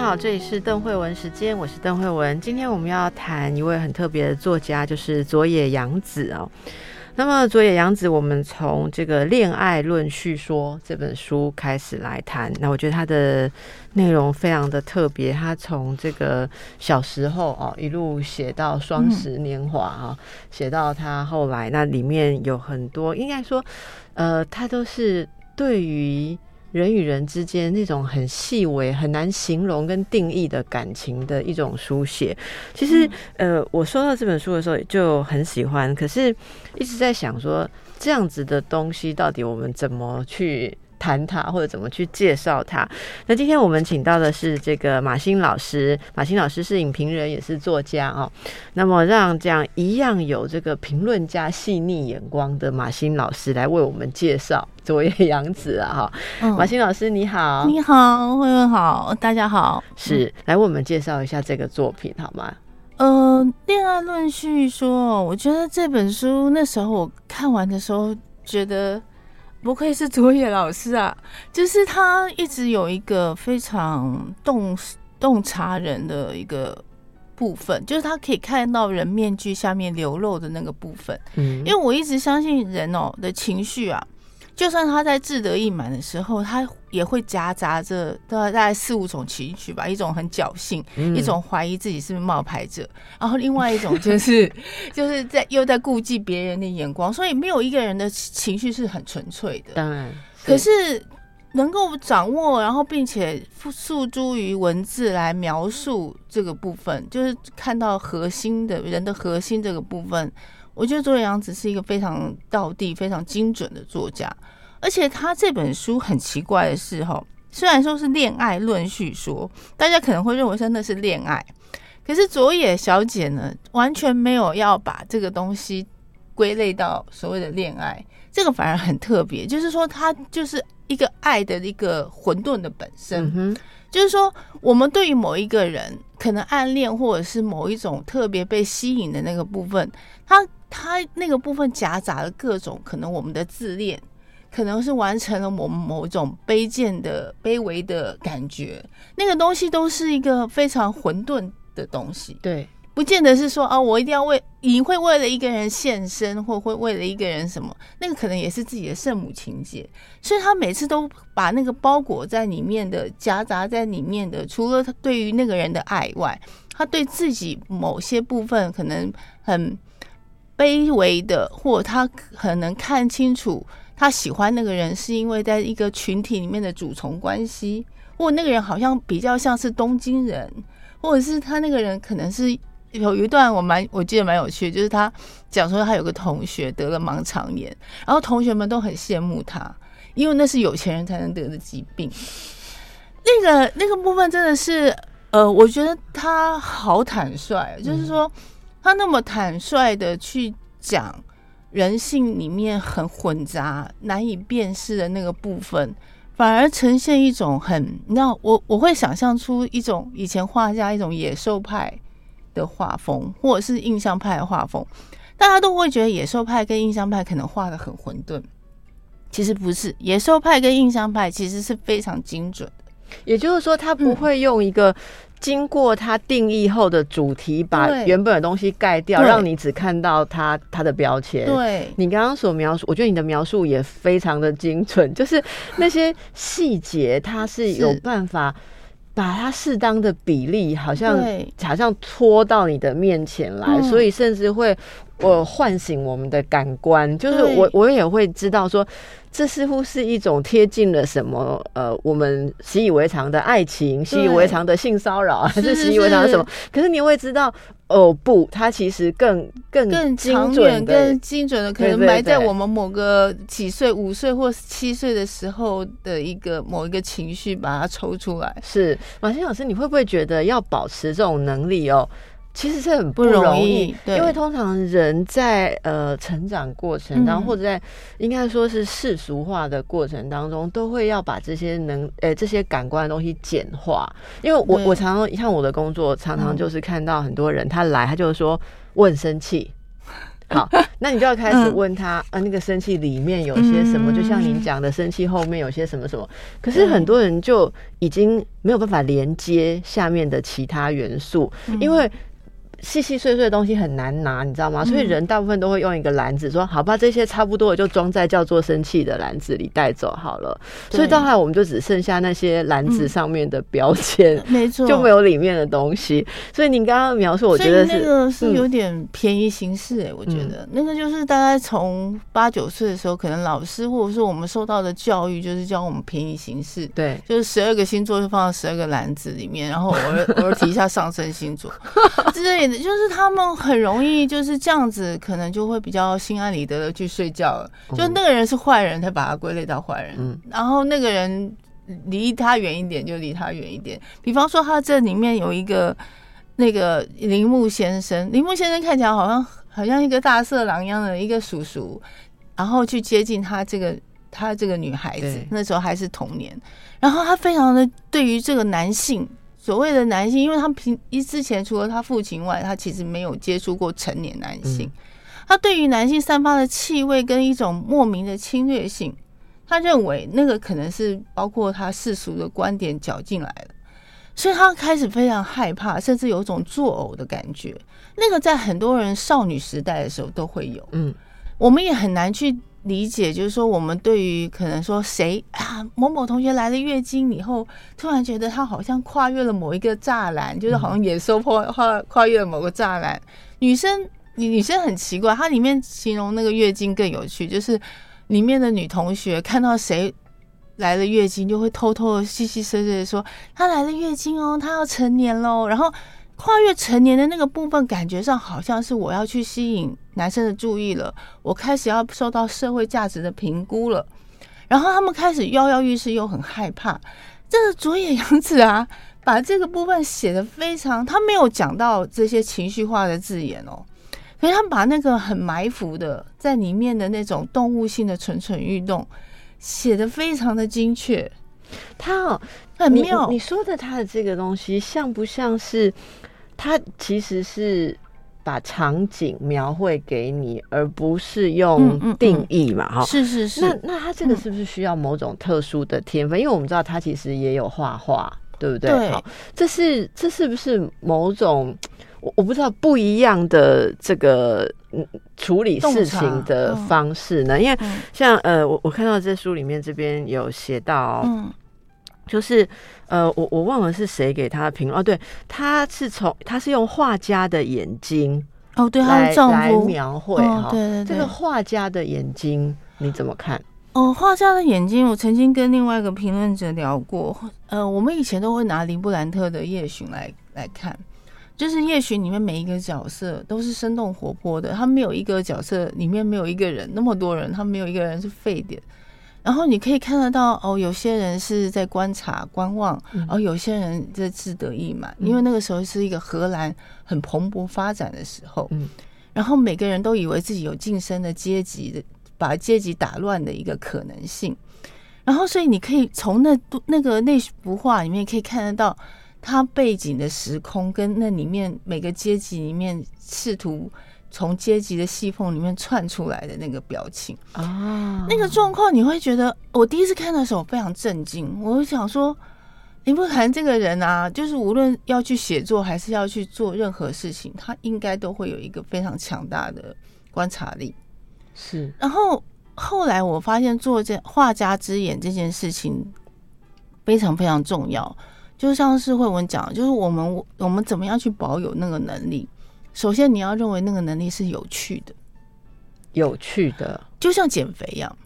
好，这里是邓慧文时间，我是邓慧文。今天我们要谈一位很特别的作家，就是佐野洋子哦。那么佐野洋子，我们从这个《恋爱论叙说》这本书开始来谈。那我觉得它的内容非常的特别，他从这个小时候哦一路写到双十年华啊，写到他后来，那里面有很多，应该说，呃，他都是对于。人与人之间那种很细微、很难形容跟定义的感情的一种书写，其实，呃，我收到这本书的时候就很喜欢，可是一直在想说，这样子的东西到底我们怎么去？谈他或者怎么去介绍他？那今天我们请到的是这个马欣老师，马欣老师是影评人，也是作家哦。那么让这样一样有这个评论家细腻眼光的马欣老师来为我们介绍佐野洋子啊哈。马欣老师你好，你好，慧慧好，大家好，是来为我们介绍一下这个作品好吗？呃，恋爱论叙说，我觉得这本书那时候我看完的时候觉得。不愧是卓野老师啊！就是他一直有一个非常洞洞察人的一个部分，就是他可以看到人面具下面流露的那个部分。嗯，因为我一直相信人哦的情绪啊。就算他在志得意满的时候，他也会夹杂着大概四五种情绪吧，一种很侥幸，一种怀疑自己是不是冒牌者，然后另外一种就是 就是在又在顾忌别人的眼光，所以没有一个人的情绪是很纯粹的。当然，可是能够掌握，然后并且诉诸于文字来描述这个部分，就是看到核心的人的核心这个部分。我觉得佐野洋子是一个非常道地、非常精准的作家，而且他这本书很奇怪的是，哈，虽然说是恋爱论叙说，大家可能会认为真的是恋爱，可是佐野小姐呢，完全没有要把这个东西归类到所谓的恋爱，这个反而很特别，就是说，他就是一个爱的一个混沌的本身。就是说，我们对于某一个人可能暗恋，或者是某一种特别被吸引的那个部分，他他那个部分夹杂了各种可能，我们的自恋，可能是完成了我们某种卑贱的、卑微的感觉，那个东西都是一个非常混沌的东西。对。不见得是说啊，我一定要为你会为了一个人献身，或会为了一个人什么，那个可能也是自己的圣母情节。所以他每次都把那个包裹在里面的、夹杂在里面的，除了他对于那个人的爱外，他对自己某些部分可能很卑微的，或他可能看清楚他喜欢那个人是因为在一个群体里面的主从关系，或那个人好像比较像是东京人，或者是他那个人可能是。有一段我蛮我记得蛮有趣，就是他讲说他有个同学得了盲肠炎，然后同学们都很羡慕他，因为那是有钱人才能得的疾病。那个那个部分真的是，呃，我觉得他好坦率，就是说他那么坦率的去讲人性里面很混杂、难以辨识的那个部分，反而呈现一种很，你知道，我我会想象出一种以前画家一种野兽派。的画风，或者是印象派的画风，大家都会觉得野兽派跟印象派可能画的很混沌，其实不是，野兽派跟印象派其实是非常精准的。也就是说，他不会用一个经过它定义后的主题，把原本的东西盖掉，让你只看到它它的标签。对你刚刚所描述，我觉得你的描述也非常的精准，就是那些细节，它是有办法。把它适当的比例，好像好像拖到你的面前来，所以甚至会我唤醒我们的感官，就是我我也会知道说，这似乎是一种贴近了什么呃，我们习以为常的爱情，习以为常的性骚扰，还是习以为常的什么？可是你会知道，哦不，它其实更更更精长远、准更精准的，可能埋在我们某个几岁、五岁或七岁的时候的一个某一个情绪，把它抽出来。是马欣老师，你会不会觉得要保持这种能力哦？其实是很不不容容易对因为通常人在呃成长过程当中，嗯或者在应该说是世俗化的过程当中，都会要把这些能呃这些感官的东西简化。因为我我常常像我的工作，常常嗯就是看到很多人他来，他就说我很生气。好，那你就要开始嗯问他，呃，那个生气里面有些什么？就像您讲的，生气后面有些什么什么。可是很多人就已经没有办法连接下面的其他元素，因为。细细碎碎的东西很难拿，你知道吗？所以人大部分都会用一个篮子，说好吧，这些差不多我就装在叫做生气的篮子里带走好了。所以到后来我们就只剩下那些篮子上面的标签，没错，就没有里面的东西。所以你刚刚描述，我觉得是嗯个是有点便宜形式哎、我觉得、那个就是大概从八九岁的时候，可能老师或者是我们受到的教育，就是教我们便宜形式。对就是十二个星座就放到十二个篮子里面，然后偶尔偶尔提一下上升星座 之类的，就是他们很容易就是这样子，可能就会比较心安理得的去睡觉了。就那个人是坏人，他把他归类到坏人，嗯然后那个人离他远一点就离他远一点。比方说，他这里面有一个那个铃木先生，铃木先生看起来好像好像一个大色狼一样的一个叔叔，然后去接近他这个他这个女孩子，那时候还是童年，然后他非常的对于这个男性。所谓的男性，因为他平一之前除了他父亲外，他其实没有接触过成年男性。嗯他对于男性散发的气味跟一种莫名的侵略性，他认为那个可能是包括他世俗的观点搅进来的，所以他开始非常害怕，甚至有种作呕的感觉。那个在很多人少女时代的时候都会有，嗯我们也很难去理解，就是说我们对于可能说谁啊某某同学来了月经以后，突然觉得他好像跨越了某一个栅栏，就是好像野兽跨跨跨越了某个栅栏。女生女女生很奇怪，它里面形容那个月经更有趣，就是里面的女同学看到谁。来了月经，就会偷偷的细细碎碎的说：“她来了月经哦，她要成年喽。”然后跨越成年的那个部分，感觉上好像是我要去吸引男生的注意了，我开始要受到社会价值的评估了。然后他们开始跃跃欲试，又很害怕。这个佐野洋子啊，把这个部分写的非常，他没有讲到这些情绪化的字眼哦，可是他把那个很埋伏的在里面的那种动物性的蠢蠢欲动，写的非常的精确，他哦，很妙你。说的他的这个东西，像不像是他其实是把场景描绘给你，而不是嗯用定义嘛？哈、是是是，那那他这个是不是需要某种特殊的天分？因为我们知道他其实也有画画，对不对？对好，这是这是不是某种我我不知道不一样的这个嗯处理事情的方式呢？因为嗯像呃，我我看到这书里面这边有写到，嗯就是呃，我我忘了是谁给他的评论哦，对，他是从他是用画家的眼睛哦，对，她来的丈夫，来描绘哦哈，对对对这个画家的眼睛你怎么看？哦，画家的眼睛，我曾经跟另外一个评论者聊过。呃，我们以前都会拿林布兰特的《夜巡》来来看，就是《夜巡》里面每一个角色都是生动活泼的，他没有一个角色里面没有一个人，那么多人，他没有一个人是废的。然后你可以看得到，哦，有些人是在观察、观望，嗯然后有些人在自得意满，因为那个时候是一个荷兰很蓬勃发展的时候。嗯然后每个人都以为自己有晋升的阶级的，把阶级打乱的一个可能性。然后，所以你可以从那那个那幅画里面可以看得到，它背景的时空跟那里面每个阶级里面试图从阶级的细缝里面窜出来的那个表情，啊那个状况，你会觉得，我第一次看的时候非常震惊，我就想说。林不涵这个人啊，就是无论要去写作还是要去做任何事情，他应该都会有一个非常强大的观察力。是然后后来我发现做这画家之眼这件事情非常非常重要，就像是慧文讲，就是我们我们怎么样去保有那个能力。首先，你要认为那个能力是有趣的，有趣的，就像减肥一样。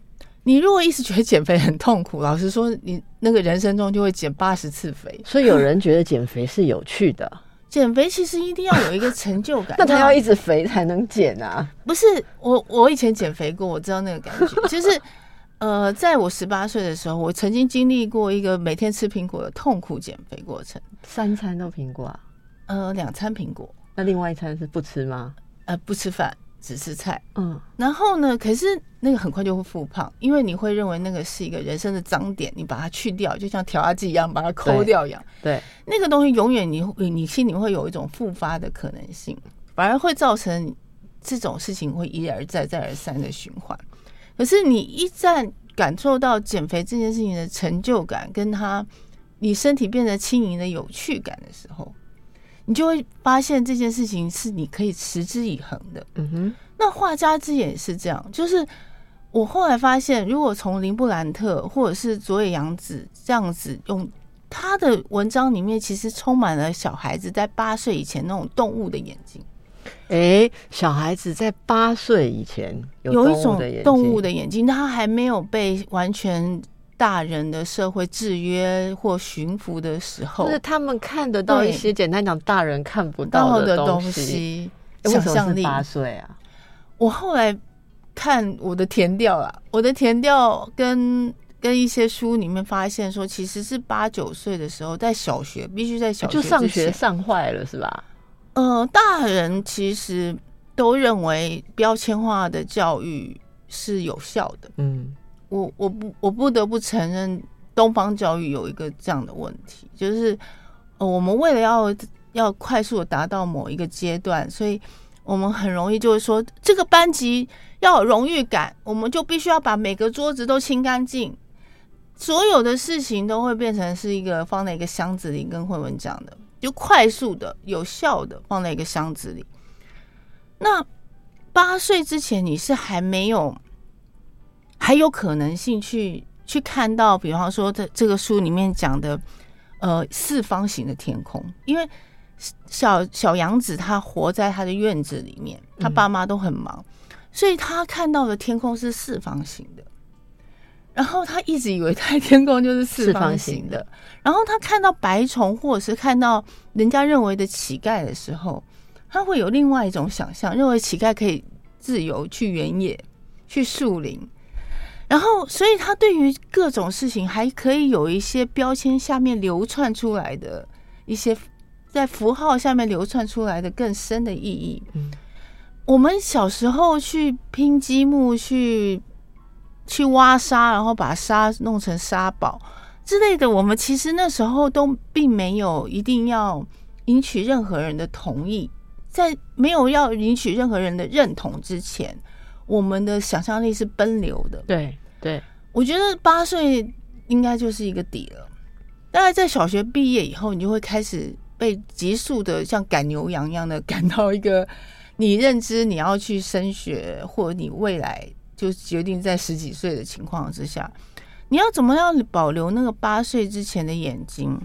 你如果一直觉得减肥很痛苦，老实说，你那个人生中就会减八十次肥。所以有人觉得减肥是有趣的，减肥其实一定要有一个成就感。那他要一直肥才能减啊？不是我，我以前减肥过，我知道那个感觉，就是 呃，在我十八岁的时候，我曾经经历过一个每天吃苹果的痛苦减肥过程。三餐都苹果啊？呃，两餐苹果。那另外一餐是不吃吗？呃，不吃饭。只吃菜，嗯，然后呢？可是那个很快就会复胖，因为你会认为那个是一个人生的脏点，你把它去掉，就像调压剂一样，把它抠掉一样。对，那个东西永远你你心里会有一种复发的可能性，反而会造成这种事情会一而再再而三的循环。可是你一旦感受到减肥这件事情的成就感，跟它你身体变得轻盈的有趣感的时候。你就会发现这件事情是你可以持之以恒的。嗯哼，那画家之眼也是这样。就是我后来发现，如果从林布兰特或者是佐野洋子这样子用他的文章里面，其实充满了小孩子在八岁以前那种动物的眼睛。哎，小孩子在八岁以前有一种动物的眼睛，他还没有被完全。大人的社会制约或驯服的时候，就是他们看得到一些简单讲大人看不到的东西。想象力八岁啊！我后来看我的填调啊，我的填调跟跟一些书里面发现说，其实是八九岁的时候，在小学必须在小学就上学上坏了是吧？呃，大人其实都认为标签化的教育是有效的。嗯。我我不我不得不承认，东方教育有一个这样的问题，就是呃，我们为了要要快速的达到某一个阶段，所以我们很容易就是说，这个班级要有荣誉感，我们就必须要把每个桌子都清干净，所有的事情都会变成是一个放在一个箱子里，跟慧文讲的，就快速的、有效的放在一个箱子里。那八岁之前，你是还没有。还有可能性去去看到，比方说这这个书里面讲的，呃，四方形的天空。因为小小杨子他活在他的院子里面，他爸妈都很忙，所以他看到的天空是四方形的。然后他一直以为他天空就是四方形的。然后他看到白虫，或者是看到人家认为的乞丐的时候，他会有另外一种想象，认为乞丐可以自由去原野、去树林。然后，所以他对于各种事情还可以有一些标签下面流窜出来的一些，在符号下面流窜出来的更深的意义。嗯，我们小时候去拼积木，去去挖沙，然后把沙弄成沙堡之类的，我们其实那时候都并没有一定要赢取任何人的同意，在没有要赢取任何人的认同之前。我们的想象力是奔流的，对对，我觉得八岁应该就是一个底了。大概在小学毕业以后，你就会开始被急速的像赶牛羊一样的赶到一个你认知你要去升学，或者你未来就决定在十几岁的情况之下，你要怎么样保留那个八岁之前的眼睛，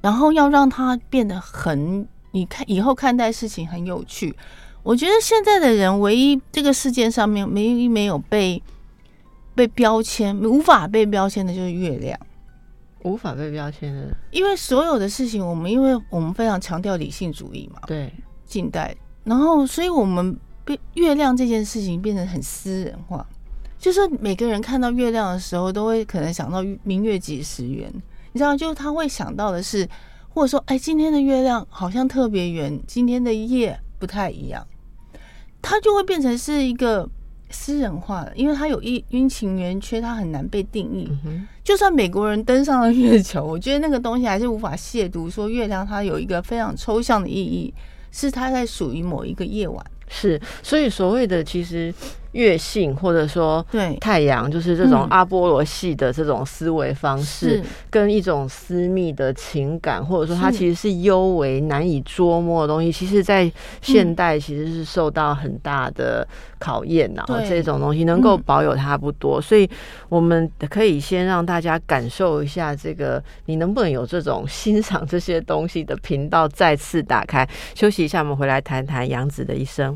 然后要让它变得很，你看以后看待事情很有趣。我觉得现在的人唯一这个世界上面唯一没有被被标签、无法被标签的就是月亮，无法被标签的，因为所有的事情，我们因为我们非常强调理性主义嘛，对，近代，然后所以我们被月亮这件事情变得很私人化，就是每个人看到月亮的时候，都会可能想到明月几时圆，你知道，就是他会想到的是，或者说，哎，今天的月亮好像特别圆，今天的夜不太一样。它就会变成是一个私人化的，因为它有一阴晴圆缺，它很难被定义。就算美国人登上了月球，我觉得那个东西还是无法亵渎说月亮它有一个非常抽象的意义，是它在属于某一个夜晚。是，所以所谓的其实。月性或者说对太阳，就是这种阿波罗系的这种思维方式，跟一种私密的情感，或者说它其实是幽微难以捉摸的东西，其实，在现代其实是受到很大的考验然后这种东西能够保有它不多，所以我们可以先让大家感受一下这个，你能不能有这种欣赏这些东西的频道再次打开？休息一下，我们回来谈谈杨子的一生。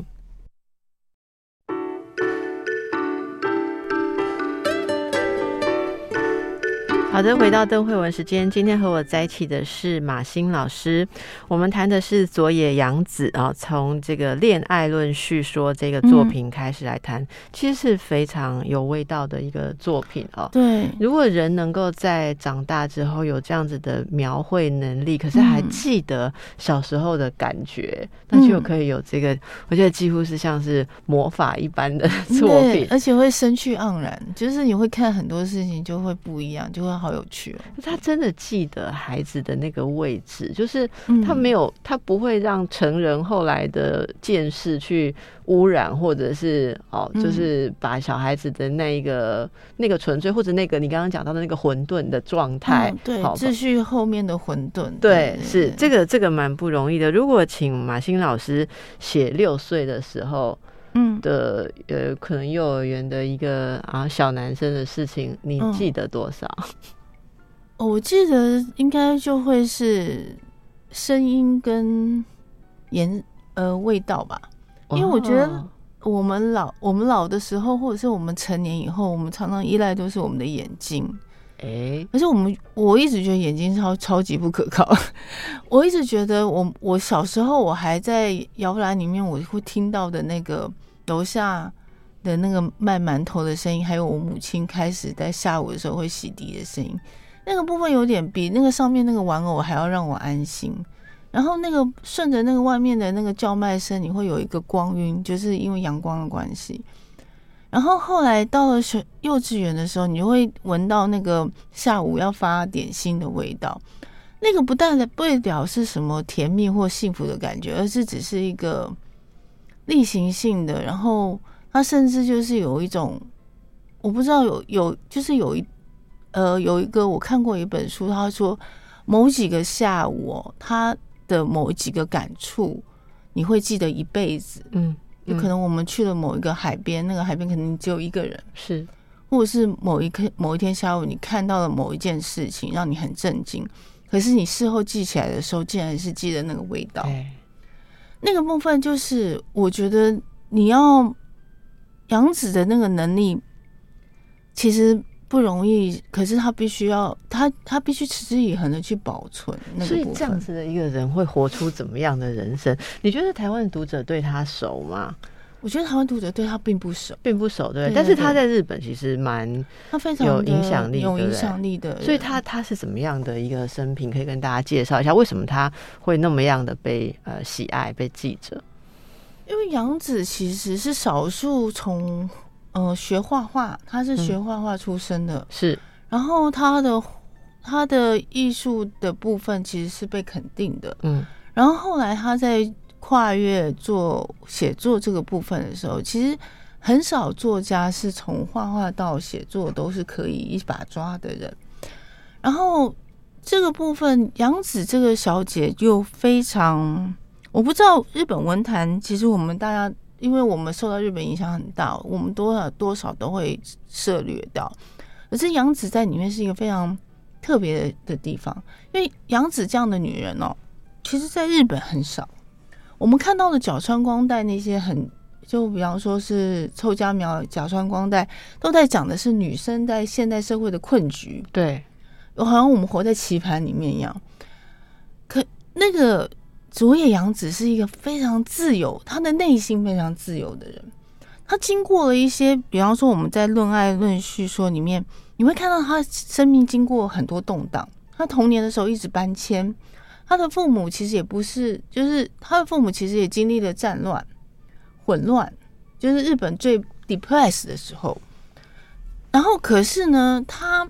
好的，回到邓慧文时间，今天和我在一起的是马欣老师，我们谈的是佐野洋子啊，从这个恋爱论叙说这个作品开始来谈，其实是非常有味道的一个作品哦。对，如果人能够在长大之后有这样子的描绘能力，可是还记得小时候的感觉，那就可以有这个，我觉得几乎是像是魔法一般的作品，而且会生趣盎然，就是你会看很多事情就会不一样，就会。好有趣哦！他真的记得孩子的那个位置，就是他没有，他不会让成人后来的见识去污染，或者是哦，就是把小孩子的那一个那个纯粹，或者那个你刚刚讲到的那个混沌的状态，对，秩序后面的混沌，对，是这个这个蛮不容易的。如果请马欣老师写六岁的时候。嗯的呃，可能幼儿园的一个啊小男生的事情，你记得多少？我记得应该就会是声音跟颜呃味道吧，因为我觉得我们老我们老的时候，或者是我们成年以后，我们常常依赖都是我们的眼睛。哎，而且我们我一直觉得眼睛超超级不可靠。我一直觉得我我小时候我还在摇篮里面，我会听到的那个楼下的那个卖馒头的声音，还有我母亲开始在下午的时候会洗涤的声音，那个部分有点比那个上面那个玩偶还要让我安心。然后那个顺着那个外面的那个叫卖声，你会有一个光晕，就是因为阳光的关系。然后后来到了学幼稚园的时候，你就会闻到那个下午要发点心的味道。那个不但不表示什么甜蜜或幸福的感觉，而是只是一个例行性的。然后它甚至就是有一种，我不知道有有就是有一呃有一个我看过一本书，他说某几个下午哦，他的某几个感触你会记得一辈子。嗯。有可能我们去了某一个海边，那个海边肯定只有一个人，是，或者是某一刻某一天下午，你看到了某一件事情，让你很震惊，可是你事后记起来的时候，竟然是记得那个味道。那个部分就是我觉得你要杨子的那个能力，其实。不容易，可是他必须要他他必须持之以恒的去保存。所以这样子的一个人会活出怎么样的人生？你觉得台湾的读者对他熟吗？我觉得台湾读者对他并不熟，并不熟，对。但是他在日本其实蛮他非常有影响力，有影响力的。所以他他是怎么样的一个生平？可以跟大家介绍一下，为什么他会那么样的被呃喜爱、被记着？因为杨子其实是少数从。呃，学画画，他是学画画出身的，是。然后他的他的艺术的部分其实是被肯定的，嗯。然后后来他在跨越做写作这个部分的时候，其实很少作家是从画画到写作都是可以一把抓的人。然后这个部分，杨子这个小姐就非常，我不知道日本文坛，其实我们大家。因为我们受到日本影响很大，我们多少多少都会涉略到。可是杨子在里面是一个非常特别的地方，因为杨子这样的女人哦，其实在日本很少。我们看到的角川光代那些很，就比方说是臭家苗、角川光代，都在讲的是女生在现代社会的困局，对，好像我们活在棋盘里面一样。可那个。佐野洋子是一个非常自由，他的内心非常自由的人。他经过了一些，比方说我们在《论爱论叙说》里面，你会看到他生命经过很多动荡。他童年的时候一直搬迁，他的父母其实也不是，就是他的父母其实也经历了战乱、混乱，就是日本最 depress 的时候。然后，可是呢，他。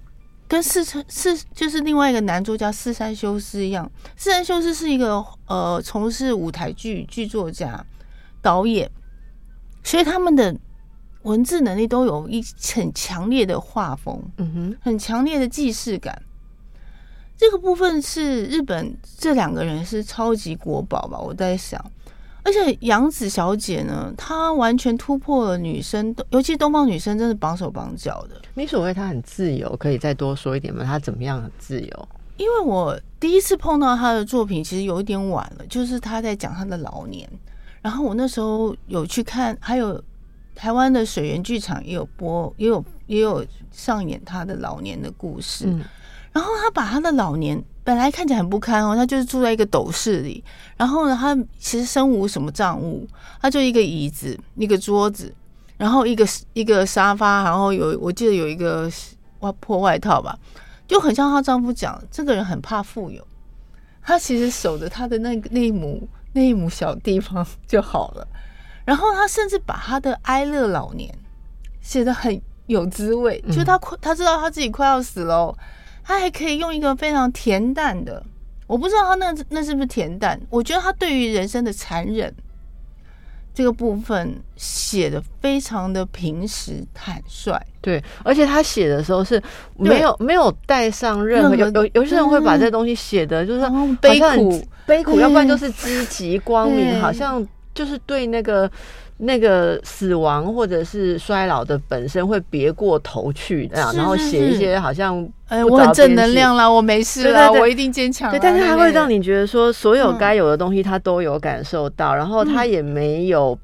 跟四川四就是另外一个男作家四山修斯一样，四山修斯是一个呃从事舞台剧剧作家、导演，所以他们的文字能力都有一很强烈的画风，嗯哼，很强烈的既视感。这个部分是日本这两个人是超级国宝吧？我在想。而且杨子小姐呢，她完全突破了女生，尤其东方女生，真是绑手绑脚的。你所谓她很自由，可以再多说一点吗？她怎么样很自由？因为我第一次碰到她的作品，其实有一点晚了，就是她在讲她的老年。然后我那时候有去看，还有台湾的水源剧场也有播，也有也有上演她的老年的故事。然后她把她的老年本来看起来很不堪哦，他就是住在一个斗室里，然后呢，他其实身无什么账物，他就一个椅子、一个桌子，然后一个一个沙发，然后有我记得有一个外破外套吧，就很像她丈夫讲，这个人很怕富有，她其实守着她的那个那一亩那一亩小地方就好了，然后她甚至把她的哀乐老年写得很有滋味，就她快她知道她自己快要死了哦。他还可以用一个非常恬淡的，我不知道他那那是不是恬淡。我觉得他对于人生的残忍这个部分写的非常的平实坦率。对，而且他写的时候是没有没有带上任何有有有些人会把这东西写的就是悲苦悲苦，要不然就是积极光明，好像就是对那个。那个死亡或者是衰老的本身会别过头去，然后写一些好像哎，我很正能量啦，我没事啦，我一定坚强。对，但是他会让你觉得说，所有该有的东西他都有感受到，然后他也没有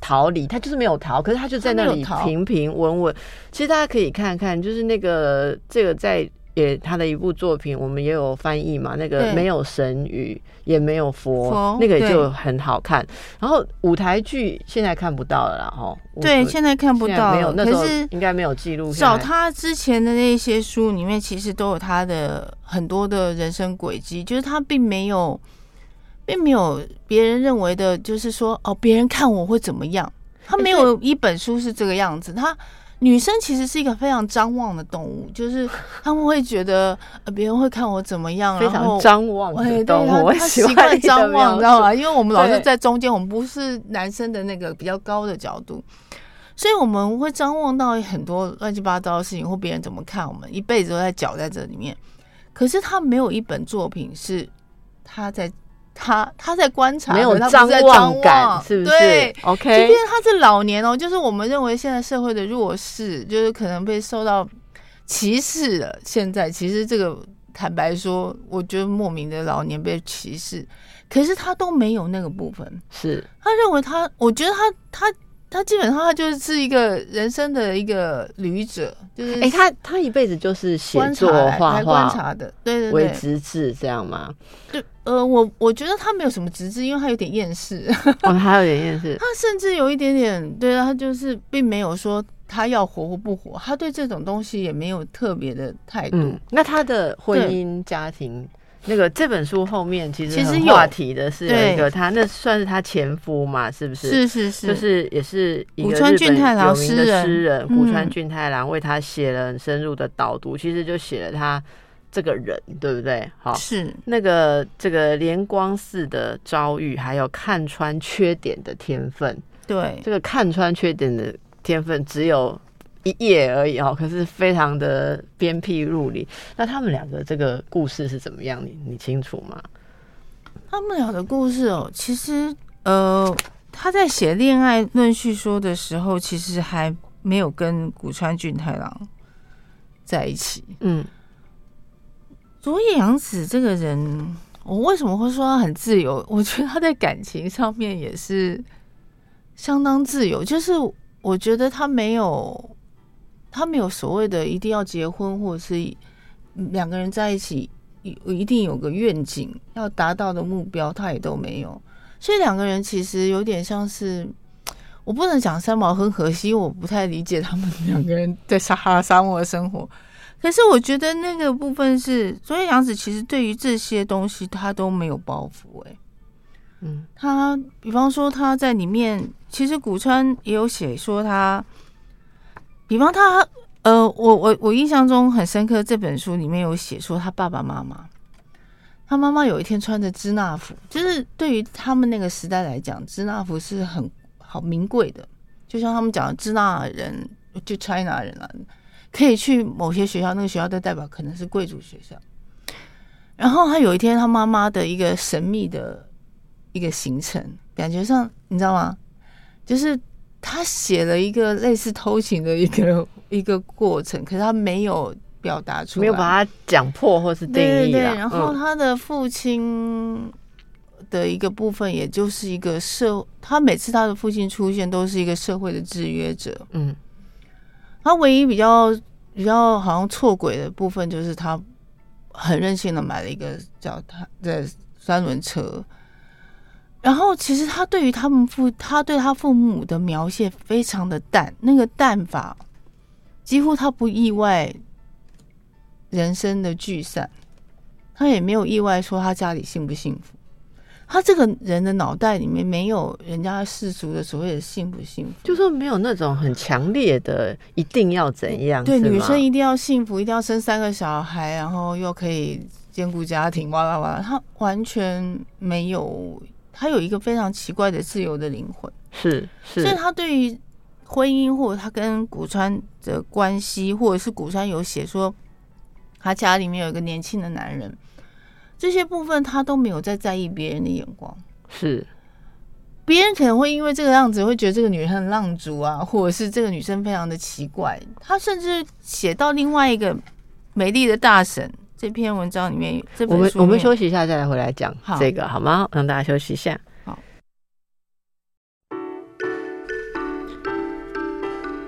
逃离，他就是没有逃，可是他就在那里平平稳稳。其实大家可以看看，就是那个这个在。也他的一部作品，我们也有翻译嘛。那个没有神语，也没有佛，那个就很好看。然后舞台剧现在看不到了啦，哈。对，现在看不到。没有，那时候应该没有记录。找他之前的那些书里面，其实都有他的很多的人生轨迹，就是他并没有，并没有别人认为的，就是说哦，别人看我会怎么样？他没有一本书是这个样子，他。女生其实是一个非常张望的动物，就是 他们会觉得别人会看我怎么样，非常张望的动物。他习惯张望，你知道吗？因为我们老是在中间，我们不是男生的那个比较高的角度，所以我们会张望到很多乱七八糟的事情，或别人怎么看我们，一辈子都在搅在这里面。可是他没有一本作品是他在。他他在观察，没有张望感，是不是？对，OK。即便他是老年哦，就是我们认为现在社会的弱势，就是可能被受到歧视了。现在其实这个坦白说，我觉得莫名的老年被歧视，可是他都没有那个部分。是他认为他，我觉得他他。他基本上他就是一个人生的一个旅者，就是哎，他他一辈子就是写作画画观察的，对对对，为直至这样吗？就呃，我我觉得他没有什么直至，因为他有点厌世，哦，还有点厌世，他甚至有一点点，对他就是并没有说他要活或不活，他对这种东西也没有特别的态度。那他的婚姻家庭。那个这本书后面其实其实话题的是一个他，那算是他前夫嘛？是不是？是是是，就是也是一个日本有名的诗人古川俊太郎为他写了很深入的导读，其实就写了他这个人，对不对？好，是那个这个连光寺的遭遇，还有看穿缺点的天分。对，这个看穿缺点的天分只有。一页而已哦，可是非常的鞭辟入里。那他们两个这个故事是怎么样？你你清楚吗？他们俩的故事哦，其实呃，他在写恋爱论叙说的时候，其实还没有跟古川俊太郎在一起。嗯，佐野洋子这个人，我为什么会说他很自由？我觉得他在感情上面也是相当自由，就是我觉得他没有。他没有所谓的一定要结婚，或者是两个人在一起有一定有个愿景要达到的目标，他也都没有。所以两个人其实有点像是，我不能讲三毛很可惜，我不太理解他们两个人在撒哈沙漠生活。可是我觉得那个部分是，所以杨子其实对于这些东西他都没有包袱。哎，嗯，他比方说他在里面，其实古川也有写说他。比方他，呃，我我我印象中很深刻，这本书里面有写说他爸爸妈妈，他妈妈有一天穿着支那服，就是对于他们那个时代来讲，支那服是很好名贵的，就像他们讲的支那人就 China 人了，可以去某些学校，那个学校的代表可能是贵族学校。然后他有一天，他妈妈的一个神秘的一个行程，感觉上你知道吗？就是。他写了一个类似偷情的一个 一个过程，可是他没有表达出来，没有把它讲破或是定义对然后他的父亲的一个部分，也就是一个社，他每次他的父亲出现，都是一个社会的制约者。嗯，他唯一比较比较好像错轨的部分，就是他很任性的买了一个脚踏的三轮车。然后，其实他对于他们父，他对他父母的描写非常的淡，那个淡法几乎他不意外人生的聚散，他也没有意外说他家里幸不幸福。他这个人的脑袋里面没有人家世俗的所谓的幸不幸福，就说没有那种很强烈的一定要怎样。对，女生一定要幸福，一定要生三个小孩，然后又可以兼顾家庭，哇啦哇啦，他完全没有，他有一个非常奇怪的自由的灵魂，是是，所以他对于婚姻或者他跟古川的关系，或者是古川有写说他家里面有一个年轻的男人。这些部分他都没有在在意别人的眼光，是别人可能会因为这个样子会觉得这个女人很浪族啊，或者是这个女生非常的奇怪。他甚至写到另外一个美丽的大神这篇文章里面，我们我们休息一下再来回来讲这个好吗？让大家休息一下。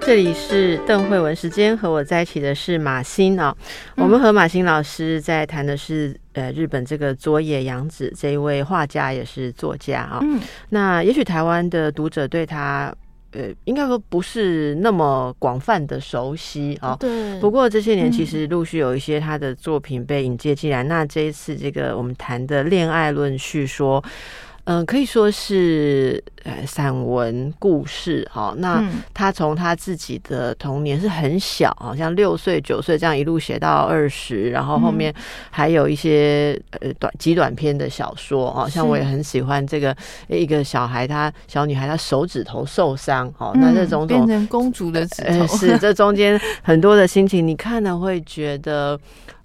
这里是邓慧文时间，和我在一起的是马欣啊、嗯。我们和马欣老师在谈的是呃日本这个佐野洋子这一位画家也是作家啊、嗯。那也许台湾的读者对他呃应该说不是那么广泛的熟悉啊、对，不过这些年嗯其实陆续有一些他的作品被引介进来。那这一次这个我们谈的恋爱论叙说，嗯、可以说是呃散文故事哈、那嗯他从他自己的童年是很小，好像六岁九岁这样一路写到二十，然后后面还有一些呃短极短篇的小说哦，像我也很喜欢这个一个小孩，他小女孩她手指头受伤哦，那这嗯种种变成公主的指头，呃，是 这中间很多的心情，你看了会觉得。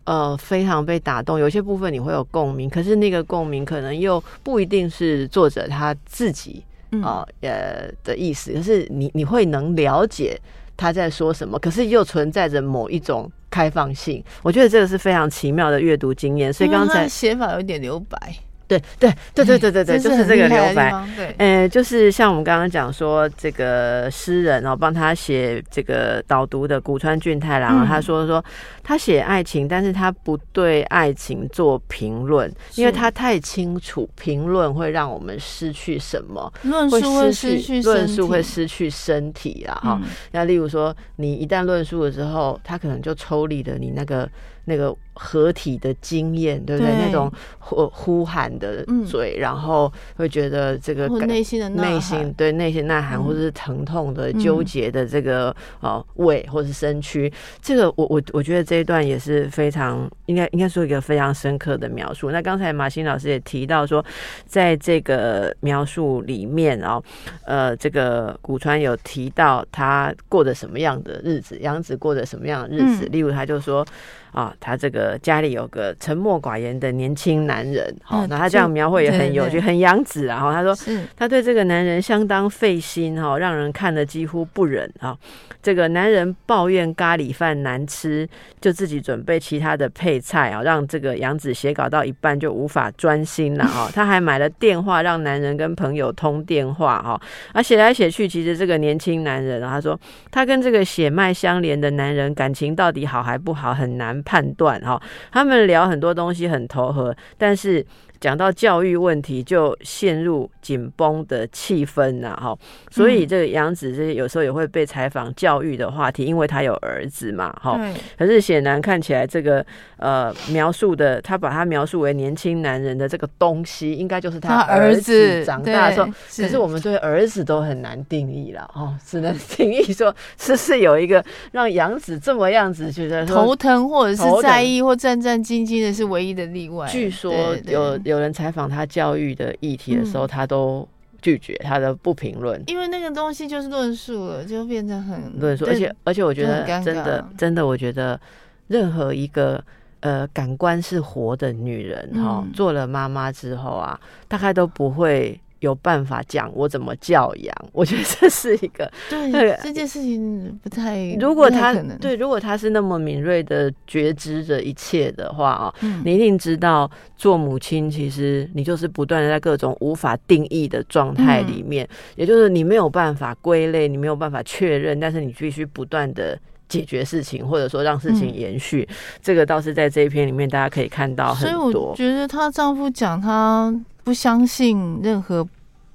呃，非常被打动，有些部分你会有共鸣，可是那个共鸣可能又不一定是作者他自己嗯啊、呃的意思，可是你你会能了解他在说什么，可是又存在着某一种开放性，我觉得这个是非常奇妙的阅读经验。所以刚才写法有点留白，对对对对对对对，就是这个留白。对，呃，就是像我们刚刚讲说，这个诗人哦，帮他写这个导读的古川俊太郎他说说他写爱情，但是他不对爱情做评论，因为他太清楚评论会让我们失去什么，论述会失去论述会失去身体啦哈。嗯那例如说，你一旦论述的时候，他可能就抽离了你那个那个合体的经验，对不对？对。那种呼呼喊的嗯。嘴，然后会觉得这个感内心的内心对内心呐喊，嗯。或者是疼痛的、嗯纠结的这个呃胃或是身躯，这个我我我觉得这一段也是非常应该应该说一个非常深刻的描述。那刚才马欣老师也提到说，在这个描述里面哦，呃，这个古川有提到他过着什么样的日子，杨子过着什么样的日子，嗯。例如他就说。啊，他这个家里有个沉默寡言的年轻男人，好、嗯那他这样描绘也很有趣，很杨子啊。然后他说，是他对这个男人相当费心哈、让人看了几乎不忍啊。这个男人抱怨咖喱饭难吃，就自己准备其他的配菜啊，让这个杨子写稿到一半就无法专心了啊。他还买了电话，让男人跟朋友通电话哈。啊，写来写去，其实这个年轻男人啊，他说他跟这个血脉相连的男人感情到底好还不好，很难判断哈。他们聊很多东西很投合，但是讲到教育问题就陷入紧绷的气氛呐、哈。所以这个杨子这有时候也会被采访教育的话题，因为他有儿子嘛，哈。对，可是显然看起来这个呃描述的，他把他描述为年轻男人的这个东西，应该就是他儿儿子长大的时候。对可是我们对儿子都很难定义了哦，只能定义说是是有一个让杨子这么样子觉得说头疼或者是在意或战战兢兢的是唯一的例外。据说对对有有人采访他教育的议题的时候，嗯他都拒绝，他的不评论。因为那个东西就是论述了，就变成很论述，而且而且我觉得真的真的，我觉得任何一个呃感官是活的女人哈、嗯做了妈妈之后啊，大概都不会有办法讲我怎么教养。我觉得这是一个，那对这件事情不太，如果他对，如果他是那么敏锐的觉知着一切的话啊，嗯你一定知道，做母亲其实你就是不断的在各种无法定义的状态里面，也就是你没有办法归类，你没有办法确认，但是你必须不断的解决事情，或者说让事情延续。这个倒是在这一篇里面大家可以看到很所以我多。觉得她丈夫讲她不相信任何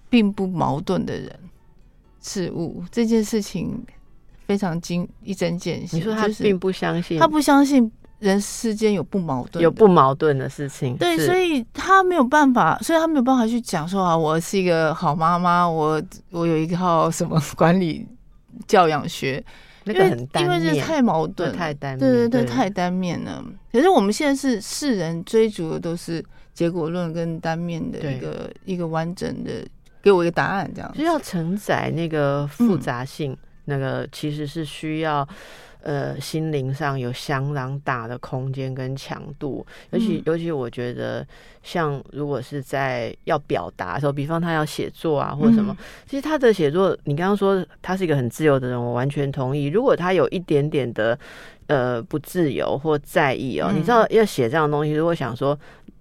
并不矛盾的人事物这件事情非常精一针见血。你说他并不相信，他不相信人世间有不矛盾，有不矛盾的事情，对，所以他没有办法，所以他没有办法去讲说啊，我是一个好妈妈，我我有一套什么管理教养学，那个很单因为这，太矛盾，太单面，对对对，太单面了。可是我们现在是世人追逐的都是结果论跟单面的一个一个完整的，给我一个答案这样子。就要承载那个复嗯杂性，那个其实是需要。呃，心灵上有相当大的空间跟强度，尤其、嗯。尤其我觉得，像如果是在要表达的时候，比方他要写作啊，或者什么，嗯。其实他的写作，你刚刚说他是一个很自由的人，我完全同意。如果他有一点点的呃不自由或在意哦，嗯你知道要写这样的东西，如果想说。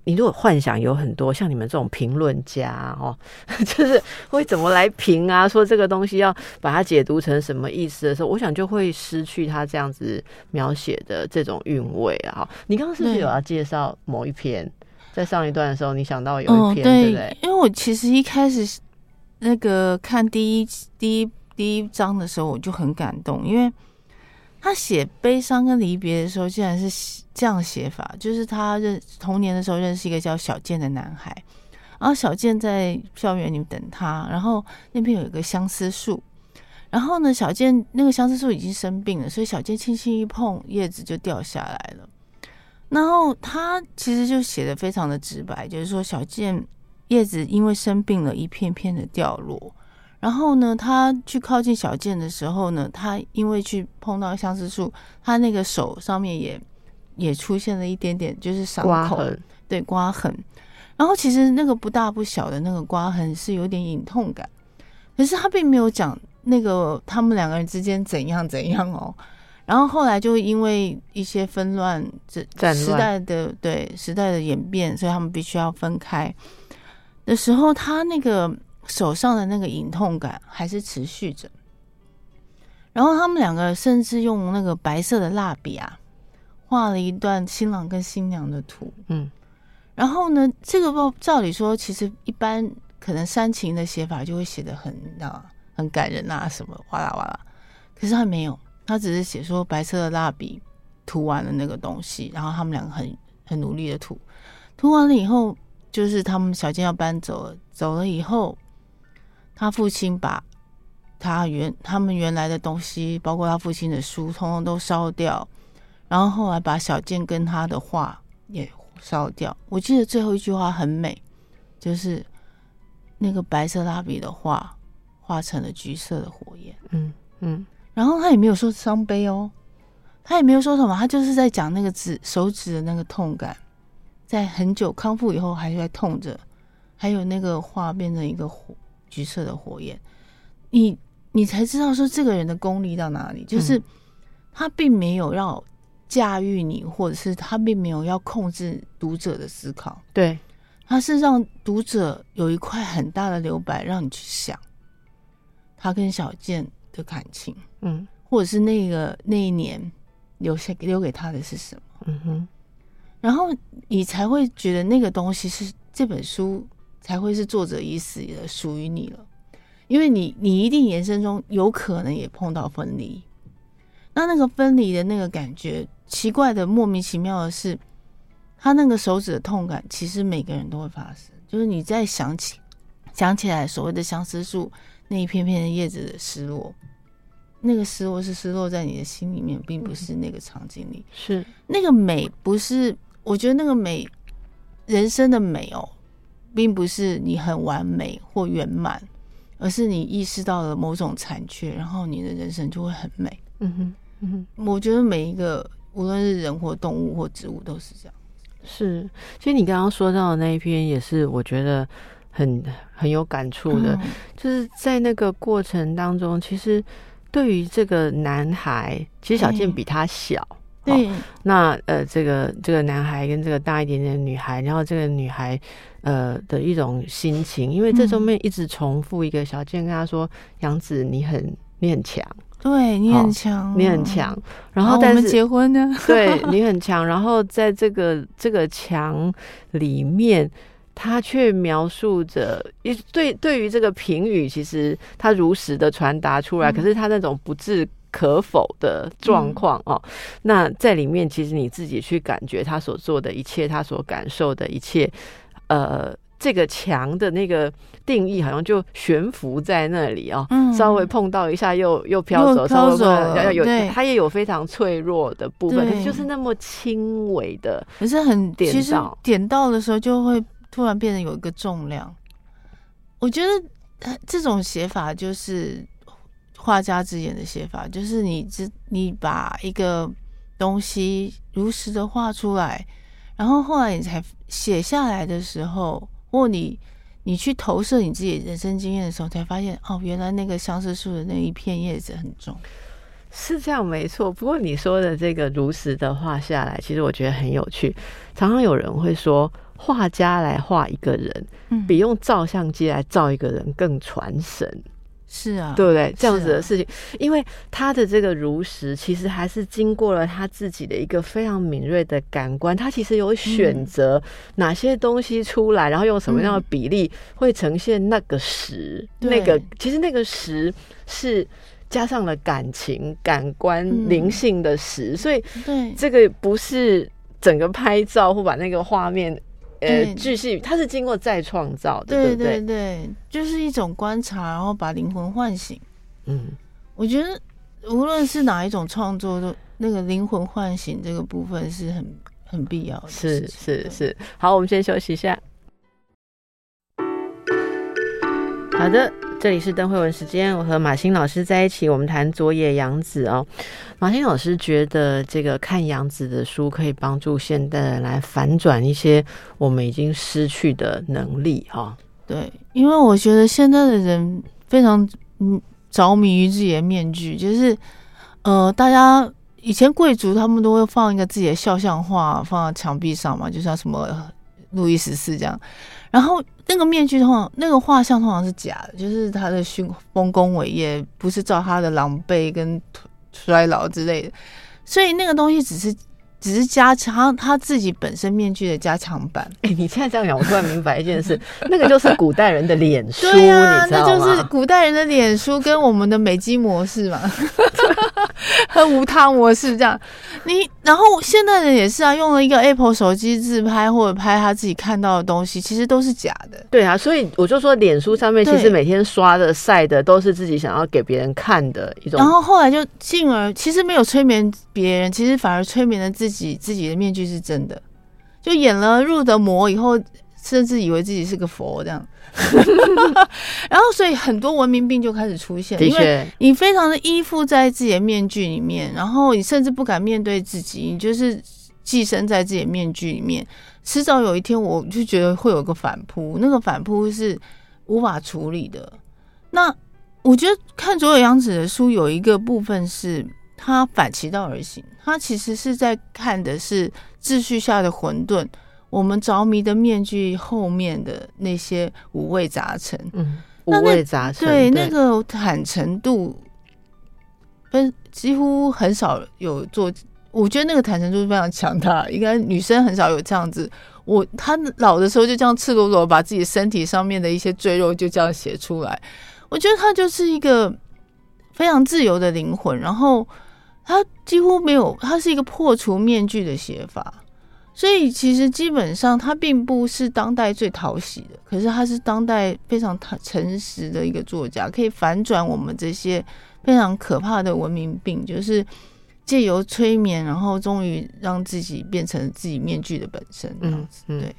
你如果幻想有很多像你们这种评论家哦，就是会怎么来评啊？说这个东西要把它解读成什么意思的时候，我想就会失去他这样子描写的这种韵味啊。你刚刚是不是有要介绍某一篇？在上一段的时候，你想到有嗯，一篇，对不对？因为我其实一开始那个看第一第一第一章的时候，我就很感动，因为他写悲伤跟离别的时候，竟然是这样写法，就是他认童年的时候认识一个叫小健的男孩，然后小健在校园里等他，然后那边有一个相思树。然后呢，小健那个相思树已经生病了，所以小健轻轻一碰，叶子就掉下来了。然后他其实就写的非常的直白，就是说小健叶子因为生病了，一片片的掉落。然后呢，他去靠近小健的时候呢，他因为去碰到相思树，他那个手上面也也出现了一点点就是伤痕，对刮痕。然后其实那个不大不小的那个刮痕是有点隐痛感，可是他并没有讲那个他们两个人之间怎样怎样哦。然后后来就因为一些纷乱，这时代的对时代的演变，所以他们必须要分开的时候，他那个手上的那个隐痛感还是持续着。然后他们两个甚至用那个白色的蜡笔啊，画了一段新郎跟新娘的图。嗯，然后呢，这个照照理说，其实一般可能煽情的写法就会写的很啊很感人啊什么哇啦哇啦，可是他没有，他只是写说白色的蜡笔涂完了那个东西，然后他们两个很很努力的涂，涂完了以后，就是他们小健要搬走了，走了以后，他父亲把他原他们原来的东西，包括他父亲的书，通通都烧掉，然后后来把小健跟他的画也烧掉。我记得最后一句话很美，就是那个白色蜡笔的画化成了橘色的火焰。嗯嗯，然后他也没有说伤悲哦，他也没有说什么，他就是在讲那个指手指的那个痛感，在很久康复以后还在痛着，还有那个画变成一个火橘色的火焰，你你才知道说这个人的功力到哪里，就是嗯。他并没有要驾驭你，或者是他并没有要控制读者的思考，对，他是让读者有一块很大的留白，让你去想他跟小健的感情。嗯。或者是那个那一年留下留给他的是什么，嗯哼，然后你才会觉得那个东西是这本书才会是作者已死的属于你了，因为你你一定人生中有可能也碰到分离，那那个分离的那个感觉，奇怪的莫名其妙的是，他那个手指的痛感，其实每个人都会发生，就是你在想起想起来所谓的相思树那一片片的叶子的失落。那个失落是失落在你的心里面，并不是那个场景里。是那个美不是，我觉得那个美，人生的美哦，并不是你很完美或圆满，而是你意识到了某种残缺，然后你的人生就会很美。嗯哼嗯哼。我觉得每一个无论是人或动物或植物都是这样。是，其实你刚刚说到的那一篇也是我觉得很很有感触的，嗯就是在那个过程当中，其实对于这个男孩，其实小健嗯比他小。哦对，那呃，这个这个男孩跟这个大一点点的女孩，然后这个女孩呃的一种心情，因为这中面一直重复一个小健跟他说：“杨子，你很你很强。”对你很强，你很强，然然后但是结婚呢？对 你很强，然后在这个这个墙里面，他却描述着一对对于这个评语，其实他如实的传达出来，嗯。可是他那种不置可否的状况哦，那在里面其实你自己去感觉他所做的一切，他所感受的一切，呃。这个墙的那个定义好像就悬浮在那里哦，嗯稍微碰到一下又又飘走，稍微碰飘走对它也有非常脆弱的部分，可是对就是那么轻微的，可是很点其实点到的时候就会突然变得有一个重量。我觉得呃这种写法就是画家之眼的写法，就是你只你把一个东西如实的画出来，然后后来你才写下来的时候，或你你去投射你自己人生经验的时候，才发现哦，原来那个相思树的那一片叶子很重。是这样没错。不过你说的这个如实的画下来，其实我觉得很有趣。常常有人会说，画家来画一个人，嗯，比用照相机来照一个人更传神。是啊，对不对？这样子的事情，因为他的这个如实，其实还是经过了他自己的一个非常敏锐的感官，他其实有选择哪些东西出来，然后用什么样的比例会呈现那个实，那个其实那个实是加上了感情、感官、嗯。灵性的实，所以对，这个不是整个拍照或把那个画面。呃，对继续，它是经过再创造的，对不对？对对，就是一种观察，然后把灵魂唤醒。嗯，我觉得无论是哪一种创作，都那个灵魂唤醒这个部分是很很必要的是是是，好，我们先休息一下。好的，这里是邓慧文时间，我和马欣老师在一起，我们谈佐野洋子哦。马欣老师觉得这个看杨子的书可以帮助现代人来反转一些我们已经失去的能力哈、对，因为我觉得现在的人非常嗯着迷于自己的面具，就是呃，大家以前贵族他们都会放一个自己的肖像画放在墙壁上嘛，就像什么路易十四这样，然后那个面具通常那个画像通常是假的，就是他的勋丰功伟业不是照他的狼狈跟衰老之类的，所以那个东西只是只是加强他自己本身面具的加强版。哎、你现在这样讲，我突然明白一件事，那个就是古代人的脸书，对呀、你知道那就是？古代人的脸书跟我们的美肌模式嘛，和无他模式这样。你然后现代人也是啊，用了一个 Apple 手机自拍或者拍他自己看到的东西，其实都是假的。对啊，所以我就说，脸书上面其实每天刷的、晒的，都是自己想要给别人看的一种然后后来就进而其实没有催眠别人，其实反而催眠了自己，自己的面具是真的，就演了入的魔以后，甚至以为自己是个佛这样。然后所以很多文明病就开始出现，因为，你非常的依附在自己的面具里面，然后你甚至不敢面对自己，你就是寄生在自己的面具里面。迟早有一天，我就觉得会有个反扑，那个反扑是无法处理的。那我觉得看左野洋子的书有一个部分是他反其道而行，他其实是在看的是秩序下的混沌，我们着迷的面具后面的那些五味杂陈。嗯，五味杂陈，对那个坦诚度，分几乎很少有做。我觉得那个坦诚度是非常强大，应该女生很少有这样子。我她老的时候就这样赤裸裸把自己身体上面的一些赘肉就这样写出来。我觉得她就是一个非常自由的灵魂，然后她几乎没有，她是一个破除面具的写法。所以其实基本上，他并不是当代最讨喜的，可是他是当代非常坦诚实的一个作家，可以反转我们这些非常可怕的文明病，就是借由催眠，然后终于让自己变成自己面具的本身。这样嗯子，嗯。对，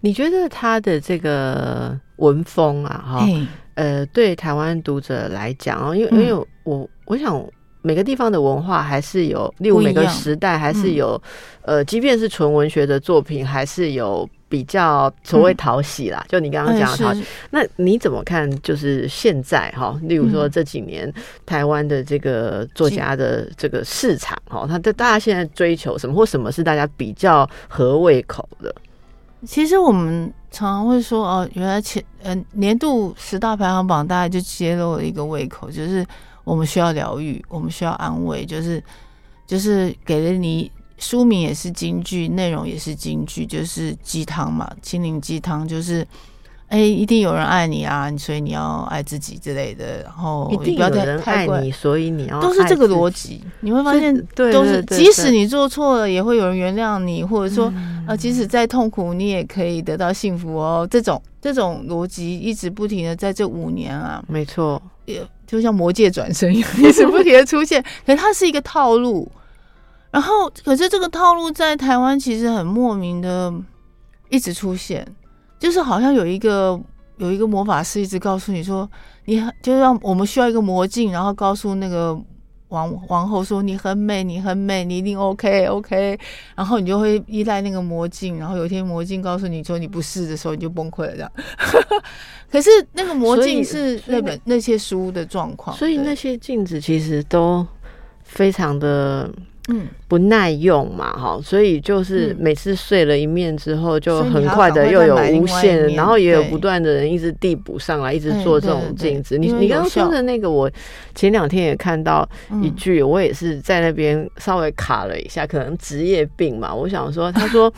你觉得他的这个文风啊，哈、嘿。呃，对台湾读者来讲哦，因为、嗯。因为我我想每个地方的文化还是有，例如每个时代还是嗯有，呃，即便是纯文学的作品，还是有比较所谓嗯讨喜啦。就你刚刚哎讲的讨喜，是那你怎么看？就是现在哈，例如说嗯这几年台湾的这个作家的这个市场哈，他的大家现在追求什么，或什么是大家比较合胃口的？其实我们常常会说，哦，原来前呃年度十大排行榜大概就揭露了一个胃口，就是我们需要疗愈，我们需要安慰，就是就是给了你书名也是京剧，内容也是京剧，就是鸡汤嘛，心灵鸡汤，就是哎，一定有人爱你啊，所以你要爱自己之类的，然后一定有人爱你，所以你要都是这个逻辑，你会发现对，都是即使你做错了，也会有人原谅你，或者说啊，即使再痛苦，你也可以得到幸福哦，这种这种逻辑一直不停的在这五年啊，没错，也就像魔界转身一样，一直不停的出现，可是它是一个套路。然后，可是这个套路在台湾其实很莫名的一直出现，就是好像有一个有一个魔法师一直告诉你说，你就让我们需要一个魔镜，然后告诉那个王王后说你很美，你很美，你一定 OK OK，然后你就会依赖那个魔镜，然后有一天魔镜告诉你说你不是的时候，你就崩溃了这样。可是那个魔镜是那本那些书的状况，所以那些镜子其实都非常的。嗯，不耐用嘛，哈，所以就是每次碎了一面之后，就很快的又有无限，然后也有不断的人一直递补上来，一直做这种镜子。你你刚刚说的那个，我前两天也看到一句，我也是在那边稍微卡了一下，可能职业病嘛。我想说，他说，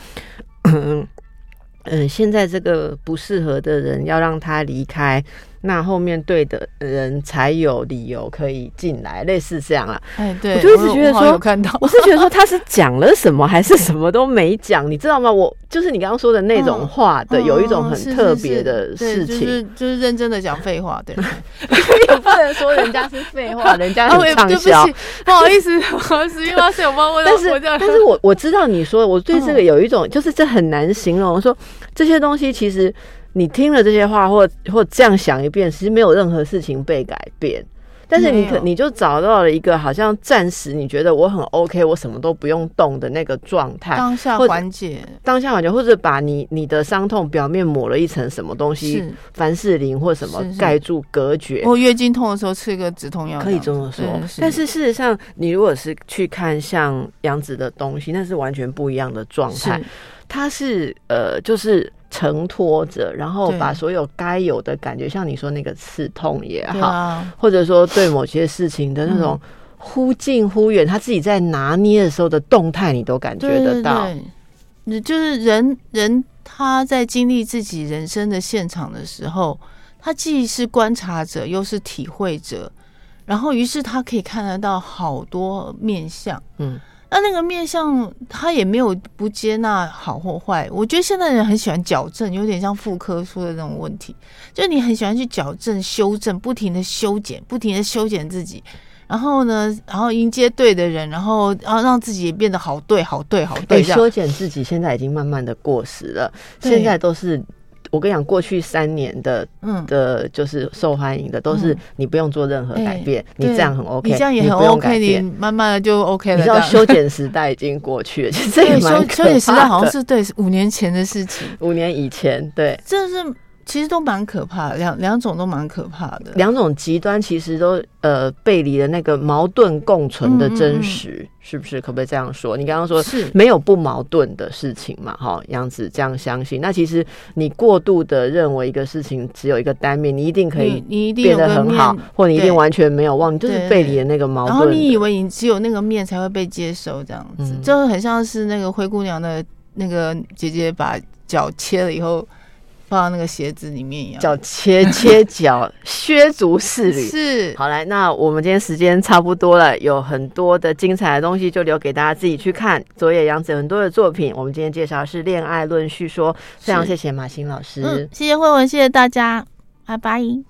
嗯 嗯，现在这个不适合的人要让他离开。那后面对的人才有理由可以进来，类似这样啊。哎，对，我就一直觉得说，看到，我是觉得说他是讲了什么，还是什么都没讲，你知道吗？我就是你刚刚说的那种话的，有一种很特别的事情，就是就是认真的讲废话，对。也不能说人家是废话，人家很畅销。不好意思，不好意思，因为是有帮我，但是但是我我知道你说，我对这个有一种，就是这很难形容，说这些东西其实。你听了这些话，或或这样想一遍，其实没有任何事情被改变。但是你可你就找到了一个好像暂时你觉得我很 OK，我什么都不用动的那个状态，当下缓解，当下缓解，或者把你你的伤痛表面抹了一层什么东西，凡士林或什么盖住隔绝。我月经痛的时候吃一个止痛药，可以这么说。但是事实上，你如果是去看像杨子的东西，那是完全不一样的状态。它是呃，就是。承托着，然后把所有该有的感觉，像你说那个刺痛也好，或者说对某些事情的那种忽近忽远，他自己在拿捏的时候的动态，你都感觉得到。你就是人人他在经历自己人生的现场的时候，他既是观察者，又是体会者，然后于是他可以看得到好多面相，嗯。那那个面相，他也没有不接纳好或坏。我觉得现在人很喜欢矫正，有点像妇科说的那种问题，就你很喜欢去矫正、修正，不停的修剪，不停的修剪自己，然后呢，然后迎接对的人，然后然后让自己也变得好对、好对、好对。修剪自己现在已经慢慢的过时了，现在都是。我跟你讲，过去三年的，嗯，的就是受欢迎的，都是你不用做任何改变，你这样很 OK，你这样也很 OK，你慢慢的就 OK 了。你知道修剪时代已经过去了，其实这也蛮修剪时代好像是对五年前的事情，五年以前，对，这是。其实都蛮可怕的，两两种都蛮可怕的。两种极端其实都呃背离了那个矛盾共存的真实，是不是？可不可以这样说？你刚刚说是没有不矛盾的事情嘛？哈，杨子这样相信。那其实你过度的认为一个事情只有一个单面，你一定可以你一定变得很好，或你一定完全没有忘，就是背离了那个矛盾。然后你以为你只有那个面才会被接受，这样子就很像是那个灰姑娘的那个姐姐把脚切了以后。放到那个鞋子里面一样，叫切切脚，削足适履。是，好来，那我们今天时间差不多了，有很多的精彩的东西就留给大家自己去看。佐野洋子很多的作品，我们今天介绍是《恋爱论叙说》，非常谢谢马欣老师，谢谢慧文，谢谢大家，拜拜。